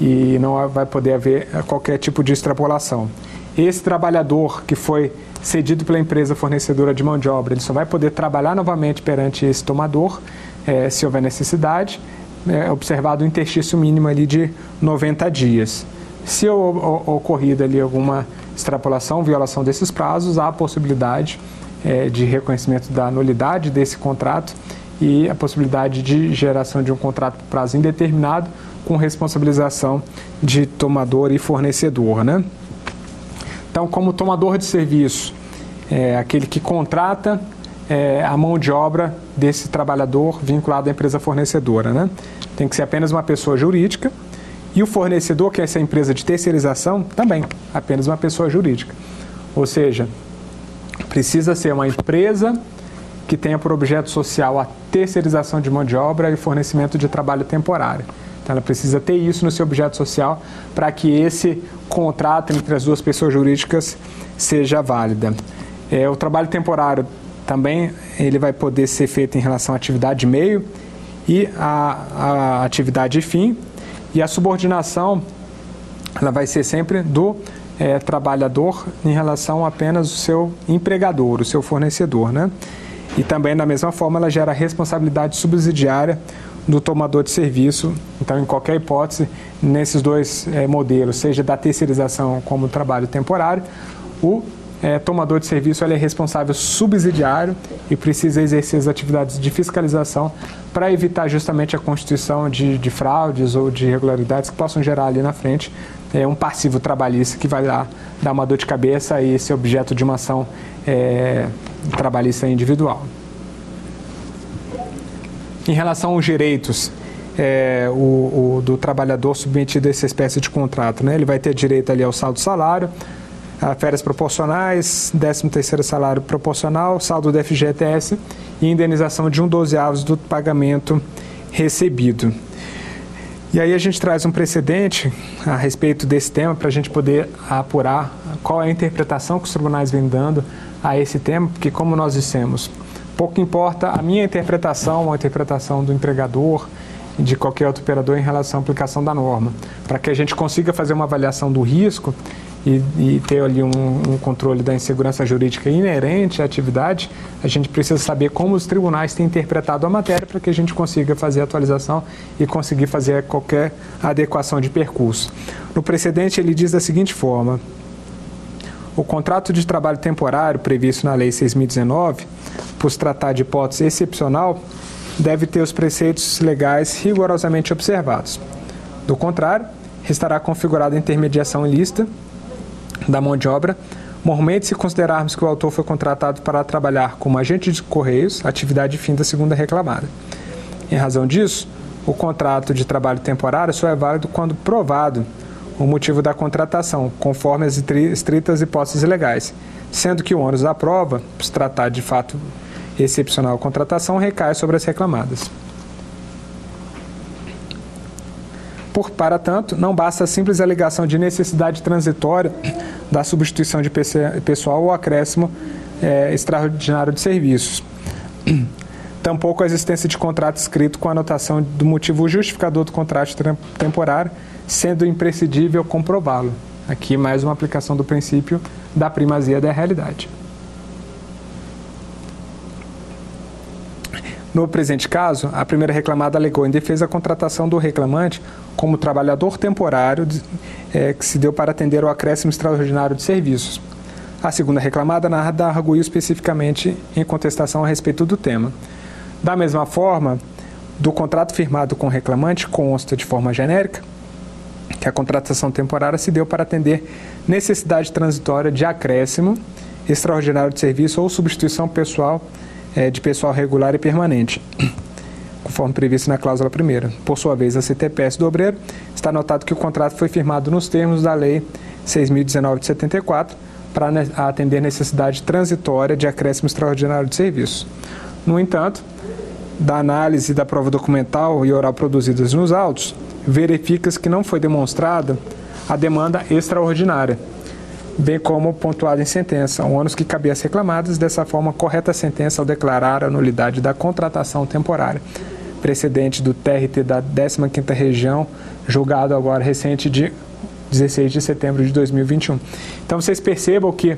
e não vai poder haver qualquer tipo de extrapolação. Esse trabalhador que foi cedido pela empresa fornecedora de mão de obra, ele só vai poder trabalhar novamente perante esse tomador, é, se houver necessidade, é, observado um interstício mínimo ali de 90 dias. Se ocorrida ali alguma extrapolação, violação desses prazos, há a possibilidade é, de reconhecimento da nulidade desse contrato e a possibilidade de geração de um contrato por prazo indeterminado com responsabilização de tomador e fornecedor. Né? Então, como tomador de serviço, é aquele que contrata é, a mão de obra desse trabalhador vinculado à empresa fornecedora. Né? Tem que ser apenas uma pessoa jurídica e o fornecedor, que é essa empresa de terceirização, também apenas uma pessoa jurídica. Ou seja, precisa ser uma empresa que tenha por objeto social a terceirização de mão de obra e fornecimento de trabalho temporário. Então, ela precisa ter isso no seu objeto social para que esse contrato entre as duas pessoas jurídicas seja válida. É, o trabalho temporário também ele vai poder ser feito em relação à atividade meio e à, à atividade fim. E a subordinação ela vai ser sempre do é, trabalhador em relação apenas ao seu empregador, o seu fornecedor. Né? E também, da mesma forma, ela gera responsabilidade subsidiária do tomador de serviço. Então, em qualquer hipótese, nesses dois é, modelos, seja da terceirização como trabalho temporário, o é, tomador de serviço é responsável subsidiário e precisa exercer as atividades de fiscalização para evitar justamente a constituição de, de, fraudes ou de irregularidades que possam gerar ali na frente é, um passivo trabalhista que vai lá dar uma dor de cabeça e ser objeto de uma ação é, trabalhista individual. Em relação aos direitos é, o, o, do trabalhador submetido a essa espécie de contrato, né? ele vai ter direito ali ao saldo salário, férias proporcionais, 13º salário proporcional, saldo do FGTS e indenização de um dozeavos do pagamento recebido. E aí a gente traz um precedente a respeito desse tema para a gente poder apurar qual é a interpretação que os tribunais vêm dando a esse tema, porque como nós dissemos, pouco importa a minha interpretação a interpretação do empregador de qualquer outro operador em relação à aplicação da norma. Para que a gente consiga fazer uma avaliação do risco, e, e ter ali um, um, controle da insegurança jurídica inerente à atividade, a gente precisa saber como os tribunais têm interpretado a matéria para que a gente consiga fazer a atualização e conseguir fazer qualquer adequação de percurso. No precedente, ele diz da seguinte forma: o contrato de trabalho temporário previsto na Lei 6.019, por se tratar de hipótese excepcional, deve ter os preceitos legais rigorosamente observados. Do contrário, restará configurada intermediação ilícita da mão de obra, mormente se considerarmos que o autor foi contratado para trabalhar como agente de correios, atividade fim da segunda reclamada. Em razão disso, o contrato de trabalho temporário só é válido quando provado o motivo da contratação, conforme as estritas hipóteses legais, sendo que o ônus da prova, se tratar de fato excepcional contratação, recai sobre as reclamadas. Por, para tanto, não basta a simples alegação de necessidade transitória da substituição de pessoal ou acréscimo é, extraordinário de serviços. Tampouco a existência de contrato escrito com anotação do motivo justificador do contrato temporário, sendo imprescindível comprová-lo. Aqui mais uma aplicação do princípio da primazia da realidade. No presente caso, a primeira reclamada alegou em defesa a contratação do reclamante como trabalhador temporário é, que se deu para atender ao acréscimo extraordinário de serviços. A segunda reclamada nada arguiu especificamente em contestação a respeito do tema. Da mesma forma, do contrato firmado com o reclamante consta de forma genérica que a contratação temporária se deu para atender necessidade transitória de acréscimo extraordinário de serviço ou substituição pessoal é, de pessoal regular e permanente, conforme previsto na cláusula primeira. Por sua vez, a CTPS do obreiro está notado que o contrato foi firmado nos termos da Lei 6.019 de 74 para atender necessidade transitória de acréscimo extraordinário de serviço. No entanto, da análise da prova documental e oral produzidas nos autos, verifica-se que não foi demonstrada a demanda extraordinária bem como pontuado em sentença, o ônus que cabia às reclamadas, dessa forma, correta a sentença ao declarar a nulidade da contratação temporária, precedente do TRT da 15ª Região, julgado agora recente de 16 de setembro de 2021. Então, vocês percebam que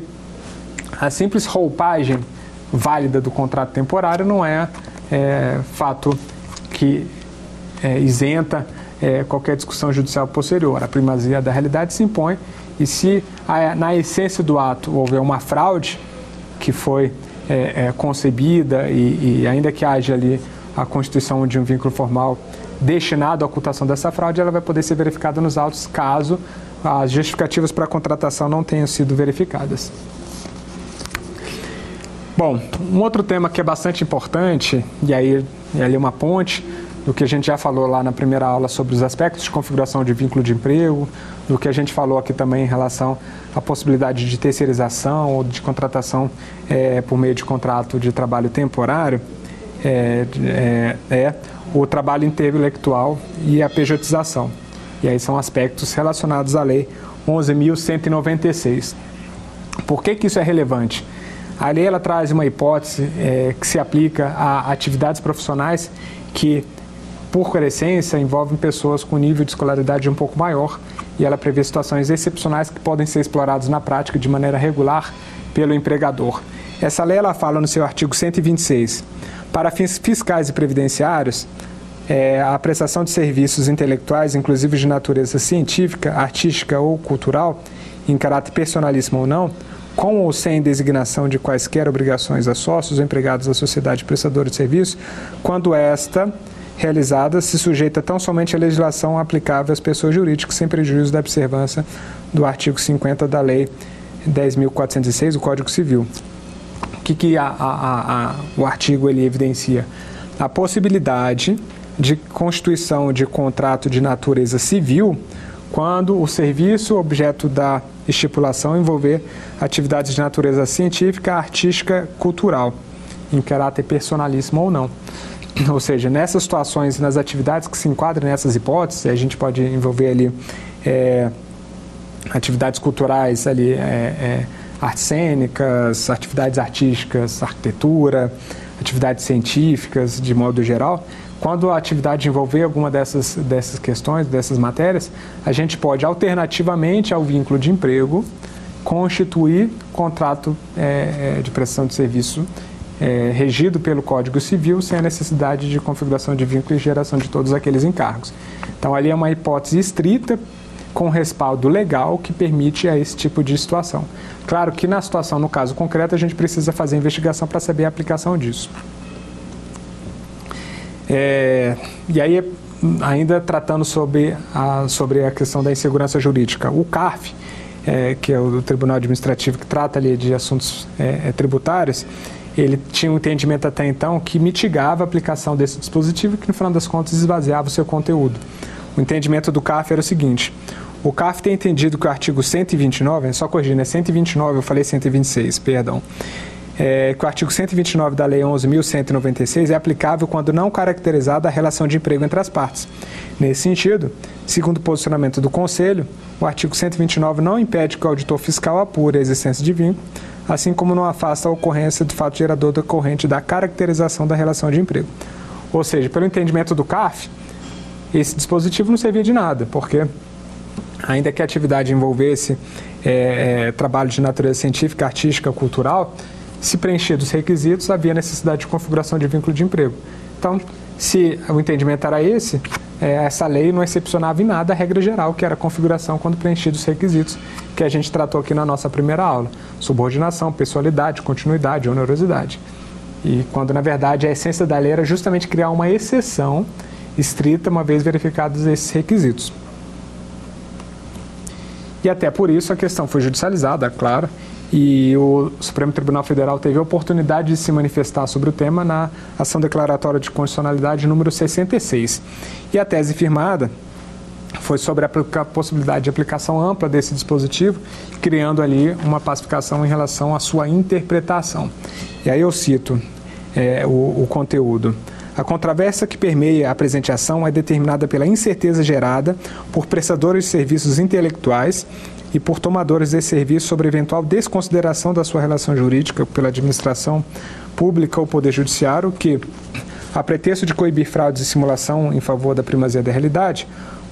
a simples roupagem válida do contrato temporário não é, é fato que é, isenta é, qualquer discussão judicial posterior. A primazia da realidade se impõe e se na essência do ato houver uma fraude que foi é, é, concebida e, e, ainda que haja ali a constituição de um vínculo formal destinado à ocultação dessa fraude, ela vai poder ser verificada nos autos caso as justificativas para a contratação não tenham sido verificadas. Bom, um outro tema que é bastante importante, e aí é ali uma ponte do que a gente já falou lá na primeira aula sobre os aspectos de configuração de vínculo de emprego, do que a gente falou aqui também em relação à possibilidade de terceirização ou de contratação é, por meio de contrato de trabalho temporário, é, é, é o trabalho intelectual e a pejotização. E aí são aspectos relacionados à Lei 11.196. Por que, que isso é relevante? A lei ela traz uma hipótese é, que se aplica a atividades profissionais que, por essência, envolvem pessoas com nível de escolaridade um pouco maior e ela prevê situações excepcionais que podem ser exploradas na prática de maneira regular pelo empregador. Essa lei ela fala no seu artigo 126 para fins fiscais e previdenciários, é, a prestação de serviços intelectuais, inclusive de natureza científica, artística ou cultural, em caráter personalíssimo ou não, com ou sem designação de quaisquer obrigações a sócios ou empregados da sociedade prestadora de serviço, quando esta realizada se sujeita tão somente à legislação aplicável às pessoas jurídicas, sem prejuízo da observância do artigo 50 da Lei 10.406 do Código Civil que, que a, a, a, o artigo ele evidencia? A possibilidade de constituição de contrato de natureza civil quando o serviço objeto da estipulação envolver atividades de natureza científica, artística, cultural, em caráter personalíssimo ou não. Ou seja, nessas situações, nas atividades que se enquadram nessas hipóteses, a gente pode envolver ali é, atividades culturais ali, é, é, artes cênicas, atividades artísticas, arquitetura, atividades científicas de modo geral. Quando a atividade envolver alguma dessas, dessas questões, dessas matérias, a gente pode, alternativamente ao vínculo de emprego, constituir contrato é, é de prestação de serviço é, regido pelo Código Civil, sem a necessidade de configuração de vínculo e geração de todos aqueles encargos. Então, ali é uma hipótese estrita com respaldo legal que permite a esse tipo de situação. Claro que na situação, no caso concreto, a gente precisa fazer investigação para saber a aplicação disso. É, e aí, ainda tratando sobre a, sobre a questão da insegurança jurídica, o CARF, é, que é o Tribunal Administrativo que trata ali de assuntos é, é tributários, ele tinha um entendimento até então que mitigava a aplicação desse dispositivo, que no final das contas esvaziava o seu conteúdo. O entendimento do CAF era o seguinte: o CAF tem entendido que o artigo 129, é só corrigindo, é 129, eu falei 126, perdão. É, que o artigo 129 da Lei 11.196 é aplicável quando não caracterizada a relação de emprego entre as partes. Nesse sentido, segundo o posicionamento do Conselho, o artigo 129 não impede que o auditor fiscal apure a existência de vínculo, assim como não afasta a ocorrência do fato gerador decorrente da caracterização da relação de emprego. Ou seja, pelo entendimento do CAF, esse dispositivo não servia de nada, porque ainda que a atividade envolvesse é, é, trabalho de natureza científica, artística, cultural, se preencher dos requisitos, havia necessidade de configuração de vínculo de emprego. Então, se o entendimento era esse, é, essa lei não excepcionava em nada a regra geral, que era a configuração quando preenchidos os requisitos, que a gente tratou aqui na nossa primeira aula. Subordinação, pessoalidade, continuidade, onerosidade. E quando, na verdade, a essência da lei era justamente criar uma exceção estrita, uma vez verificados esses requisitos. E até por isso a questão foi judicializada, claro, e o Supremo Tribunal Federal teve a oportunidade de se manifestar sobre o tema na ação declaratória de constitucionalidade número 66. E a tese firmada foi sobre a possibilidade de aplicação ampla desse dispositivo, criando ali uma pacificação em relação à sua interpretação. E aí eu cito é, o, o conteúdo. A controvérsia que permeia a presente ação é determinada pela incerteza gerada por prestadores de serviços intelectuais e por tomadores de serviço sobre eventual desconsideração da sua relação jurídica pela administração pública ou poder judiciário que, a pretexto de coibir fraudes e simulação em favor da primazia da realidade,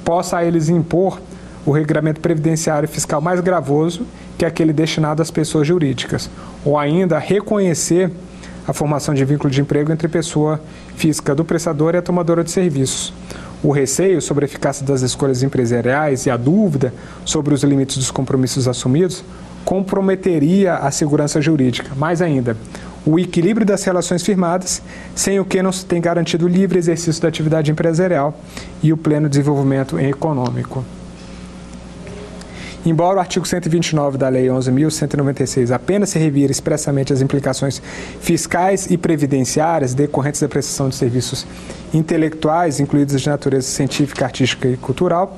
possa a eles impor o regulamento previdenciário fiscal mais gravoso que aquele destinado às pessoas jurídicas, ou ainda reconhecer a formação de vínculo de emprego entre pessoa física do prestador e a tomadora de serviços, o receio sobre a eficácia das escolhas empresariais e a dúvida sobre os limites dos compromissos assumidos comprometeria a segurança jurídica. Mais ainda, o equilíbrio das relações firmadas, sem o que não se tem garantido o livre exercício da atividade empresarial e o pleno desenvolvimento econômico. Embora o artigo 129 da Lei 11.196 apenas se revire expressamente as implicações fiscais e previdenciárias decorrentes da prestação de serviços intelectuais, incluídos de natureza científica, artística e cultural,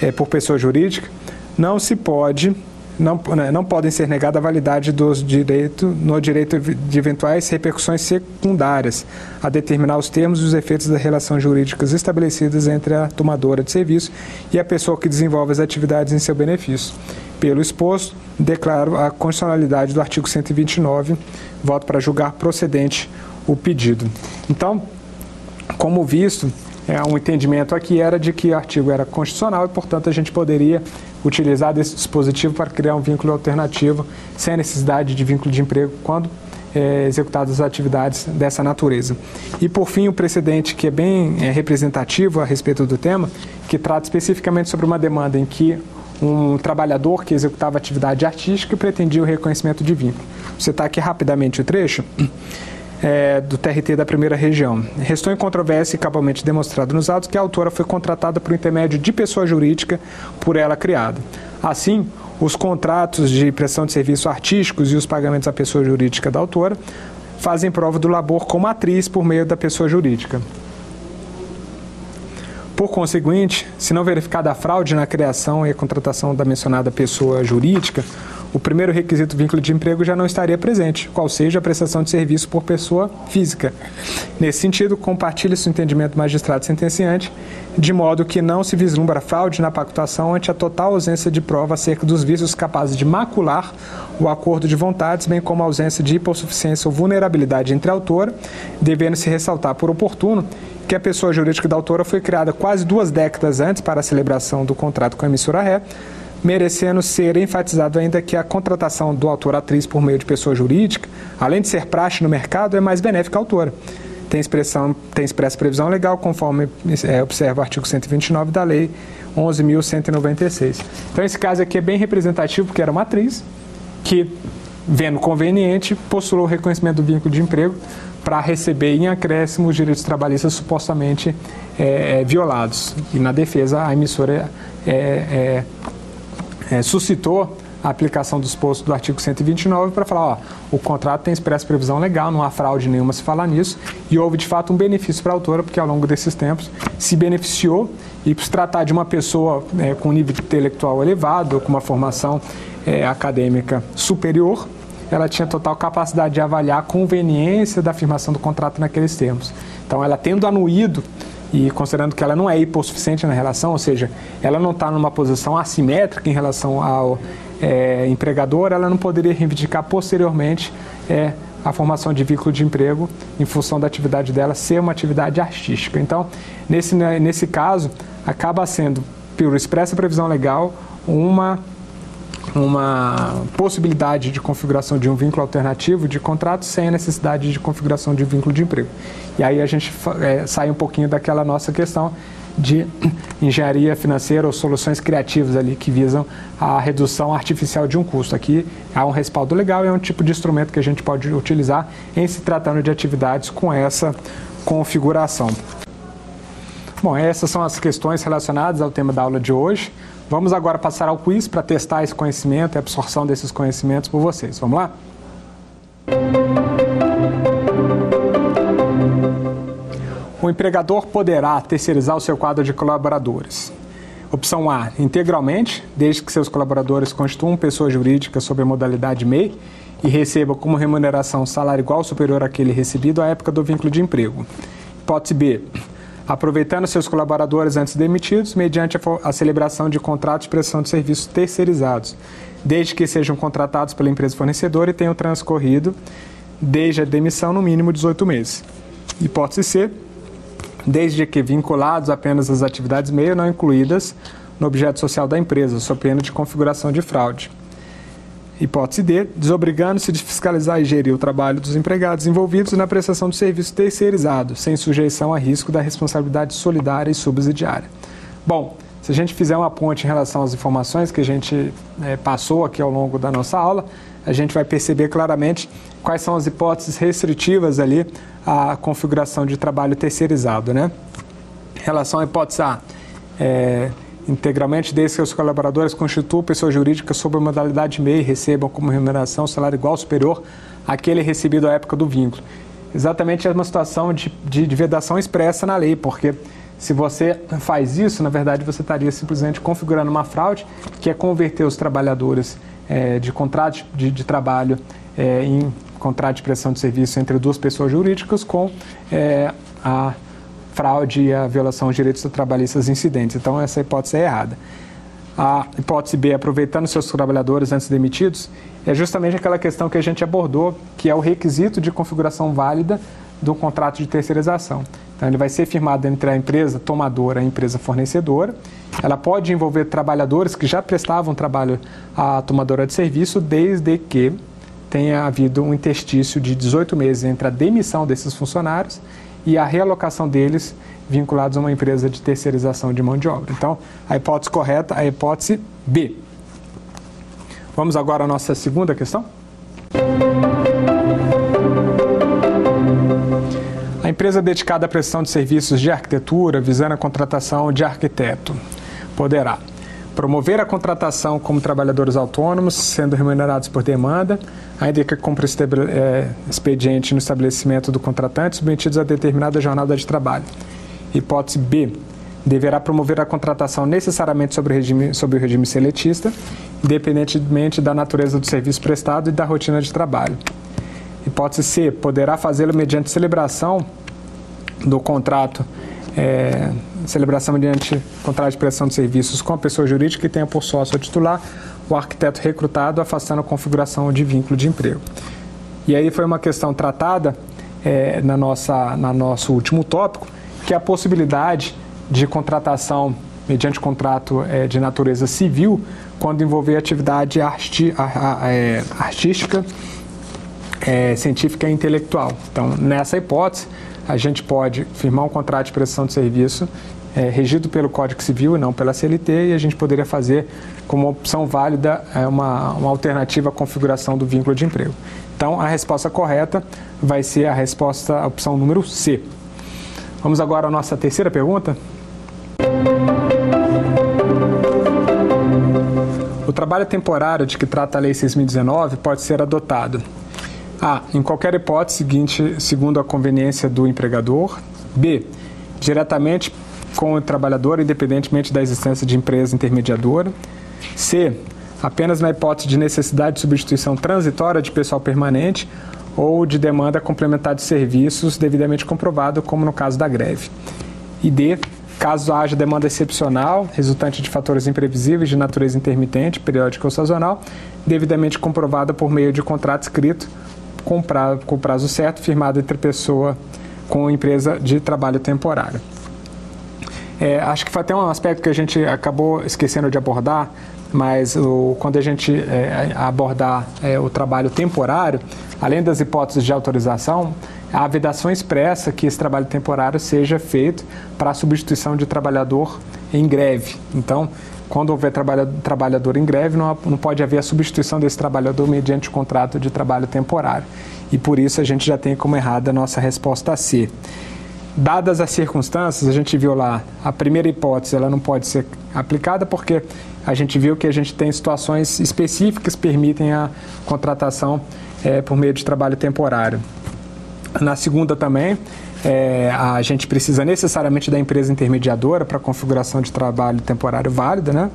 é, por pessoa jurídica, não se pode não, né, não podem ser negada a validade dos direitos no direito de eventuais repercussões secundárias, a determinar os termos e os efeitos das relações jurídicas estabelecidas entre a tomadora de serviço e a pessoa que desenvolve as atividades em seu benefício. Pelo exposto, declaro a constitucionalidade do artigo 129, voto para julgar procedente o pedido. Então, como visto, é, um entendimento aqui era de que o artigo era constitucional e, portanto, a gente poderia utilizar desse dispositivo para criar um vínculo alternativo sem a necessidade de vínculo de emprego quando é, executadas atividades dessa natureza. E, por fim, o precedente que é bem é, representativo a respeito do tema, que trata especificamente sobre uma demanda em que um trabalhador que executava atividade artística pretendia o reconhecimento de vínculo. Você está aqui rapidamente o trecho é, do TRT da primeira região. Restou em controvérsia e cabalmente demonstrado nos autos que a autora foi contratada por intermédio de pessoa jurídica por ela criada. Assim, os contratos de prestação de serviços artísticos e os pagamentos à pessoa jurídica da autora fazem prova do labor como atriz por meio da pessoa jurídica. Por conseguinte, se não verificada a fraude na criação e contratação da mencionada pessoa jurídica, o primeiro requisito vínculo de emprego já não estaria presente, qual seja a prestação de serviço por pessoa física. Nesse sentido, compartilha-se o entendimento magistrado sentenciante, de modo que não se vislumbra fraude na pactuação ante a total ausência de prova acerca dos vícios capazes de macular o acordo de vontades, bem como a ausência de hipossuficiência ou vulnerabilidade entre a autora, devendo-se ressaltar por oportuno que a pessoa jurídica da autora foi criada quase duas décadas antes para a celebração do contrato com a emissora ré, merecendo ser enfatizado ainda que a contratação do autor-atriz por meio de pessoa jurídica, além de ser praxe no mercado, é mais benéfica à autora. Tem, expressão, tem expressa previsão legal, conforme é, observa o artigo 129 da Lei 11.196. Então, esse caso aqui é bem representativo, porque era uma atriz que, vendo conveniente, postulou o reconhecimento do vínculo de emprego para receber em acréscimo os direitos trabalhistas supostamente é, é, violados. E na defesa, a emissora é, é é, suscitou a aplicação dos postos do artigo 129 para falar, ó, o contrato tem expressa previsão legal, não há fraude nenhuma se falar nisso, e houve de fato um benefício para a autora, porque ao longo desses tempos se beneficiou, e por se tratar de uma pessoa é, com nível intelectual elevado, com uma formação é, acadêmica superior, ela tinha total capacidade de avaliar a conveniência da afirmação do contrato naqueles termos. Então, ela tendo anuído e considerando que ela não é hipossuficiente na relação, ou seja, ela não está numa posição assimétrica em relação ao é, empregador, ela não poderia reivindicar posteriormente é, a formação de vínculo de emprego em função da atividade dela ser uma atividade artística. Então, nesse, né, nesse caso, acaba sendo, por expressa previsão legal, uma uma possibilidade de configuração de um vínculo alternativo de contrato sem a necessidade de configuração de vínculo de emprego. E aí a gente é, sai um pouquinho daquela nossa questão de engenharia financeira ou soluções criativas ali que visam a redução artificial de um custo. Aqui há um respaldo legal e é um tipo de instrumento que a gente pode utilizar em se tratando de atividades com essa configuração. Bom, essas são as questões relacionadas ao tema da aula de hoje. Vamos agora passar ao quiz para testar esse conhecimento e absorção desses conhecimentos por vocês. Vamos lá? O empregador poderá terceirizar o seu quadro de colaboradores. Opção A, integralmente, desde que seus colaboradores constituam pessoa jurídica sob a modalidade MEI e recebam como remuneração salário igual ou superior àquele recebido à época do vínculo de emprego. Hipótese B, aproveitando seus colaboradores antes demitidos, mediante a, celebração de contratos de prestação de serviços terceirizados, desde que sejam contratados pela empresa fornecedora e tenham transcorrido, desde a demissão, no mínimo 18 meses. Hipótese C, desde que vinculados apenas às atividades meio não incluídas no objeto social da empresa, sob pena de configuração de fraude. Hipótese D, desobrigando-se de fiscalizar e gerir o trabalho dos empregados envolvidos na prestação de serviço terceirizado, sem sujeição a risco da responsabilidade solidária e subsidiária. Bom, se a gente fizer uma ponte em relação às informações que a gente é, passou aqui ao longo da nossa aula, a gente vai perceber claramente quais são as hipóteses restritivas ali à configuração de trabalho terceirizado. Né? Em relação à hipótese A, é, integralmente desde que os colaboradores constituam pessoa jurídica sob a modalidade MEI recebam como remuneração salário igual ou superior àquele recebido à época do vínculo. Exatamente é uma situação de, de, de vedação expressa na lei, porque se você faz isso, na verdade você estaria simplesmente configurando uma fraude, que é converter os trabalhadores é, de contrato de, de trabalho é, em contrato de prestação de serviço entre duas pessoas jurídicas com é, a fraude e a violação dos direitos trabalhistas incidentes. Então, essa hipótese é errada. A hipótese B, aproveitando seus trabalhadores antes demitidos, é justamente aquela questão que a gente abordou, que é o requisito de configuração válida do contrato de terceirização. Então, ele vai ser firmado entre a empresa tomadora e a empresa fornecedora. Ela pode envolver trabalhadores que já prestavam trabalho à tomadora de serviço, desde que tenha havido um interstício de 18 meses entre a demissão desses funcionários e a realocação deles vinculados a uma empresa de terceirização de mão de obra. Então, a hipótese correta é a hipótese B. Vamos agora à nossa segunda questão. A empresa dedicada à prestação de serviços de arquitetura, visando a contratação de arquiteto, poderá promover a contratação como trabalhadores autônomos, sendo remunerados por demanda, ainda que cumpra é, expediente no estabelecimento do contratante, submetidos a determinada jornada de trabalho. Hipótese B. Deverá promover a contratação necessariamente sobre regime, sobre o regime seletista, independentemente da natureza do serviço prestado e da rotina de trabalho. Hipótese C. Poderá fazê-lo mediante celebração do contrato é, celebração mediante contrato de prestação de serviços com a pessoa jurídica que tenha por sócio titular o arquiteto recrutado, afastando a configuração de vínculo de emprego. E aí foi uma questão tratada é, na nossa, na nosso último tópico, que é a possibilidade de contratação mediante contrato é, de natureza civil quando envolver atividade arti a, a, é, artística, é, científica e intelectual. Então, nessa hipótese, a gente pode firmar um contrato de prestação de serviço é, regido pelo Código Civil e não pela CLT, e a gente poderia fazer como opção válida é, uma, uma alternativa à configuração do vínculo de emprego. Então, a resposta correta vai ser a resposta, a opção número C. Vamos agora à nossa terceira pergunta. O trabalho temporário de que trata a Lei 6.019 pode ser adotado a. Em qualquer hipótese seguinte, segundo a conveniência do empregador. B. Diretamente com o trabalhador, independentemente da existência de empresa intermediadora. C. Apenas na hipótese de necessidade de substituição transitória de pessoal permanente ou de demanda complementar de serviços devidamente comprovado, como no caso da greve. E D. Caso haja demanda excepcional, resultante de fatores imprevisíveis de natureza intermitente, periódica ou sazonal, devidamente comprovada por meio de contrato escrito com, pra, com prazo certo, firmado entre pessoa com empresa de trabalho temporário. É, acho que foi até um aspecto que a gente acabou esquecendo de abordar, mas o, quando a gente é, abordar é, o trabalho temporário, além das hipóteses de autorização, a vedação expressa que esse trabalho temporário seja feito para a substituição de trabalhador em greve. Então, quando houver trabalhador em greve, não, não pode haver a substituição desse trabalhador mediante contrato de trabalho temporário. E por isso a gente já tem como errada a nossa resposta C. Dadas as circunstâncias, a gente viu lá, a primeira hipótese ela não pode ser aplicada porque a gente viu que a gente tem situações específicas que permitem a contratação é, por meio de trabalho temporário. Na segunda também, é, a gente precisa necessariamente da empresa intermediadora para configuração de trabalho temporário válida, né?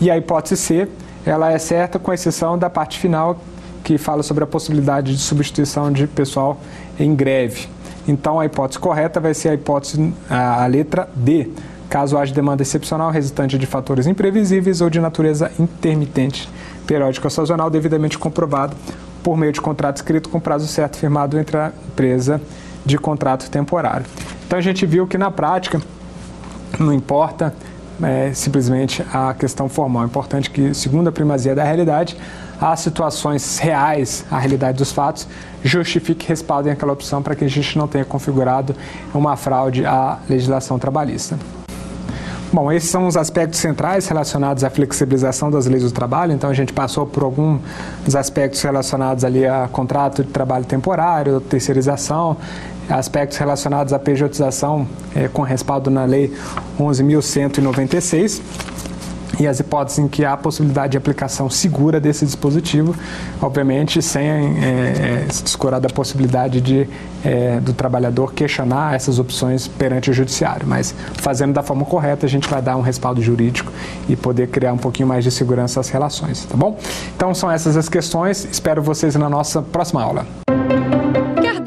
E a hipótese C, ela é certa com exceção da parte final que fala sobre a possibilidade de substituição de pessoal em greve. Então a hipótese correta vai ser a hipótese a, a letra D, caso haja demanda excepcional resultante de fatores imprevisíveis ou de natureza intermitente, periódica ou sazonal devidamente comprovado por meio de contrato escrito com prazo certo firmado entre a empresa de contrato temporário. Então a gente viu que na prática não importa é, simplesmente a questão formal. É importante que, segundo a primazia da realidade, as situações reais, a realidade dos fatos, justifique e respaldem aquela opção para que a gente não tenha configurado uma fraude à legislação trabalhista. Bom, esses são os aspectos centrais relacionados à flexibilização das leis do trabalho. Então, a gente passou por alguns aspectos relacionados ali a contrato de trabalho temporário, terceirização, aspectos relacionados à pejotização é, com respaldo na Lei 11.196 e as hipóteses em que há possibilidade de aplicação segura desse dispositivo, obviamente sem é, é, da possibilidade de, é, do trabalhador questionar essas opções perante o judiciário. Mas fazendo da forma correta, a gente vai dar um respaldo jurídico e poder criar um pouquinho mais de segurança às relações, tá bom? Então são essas as questões, espero vocês na nossa próxima aula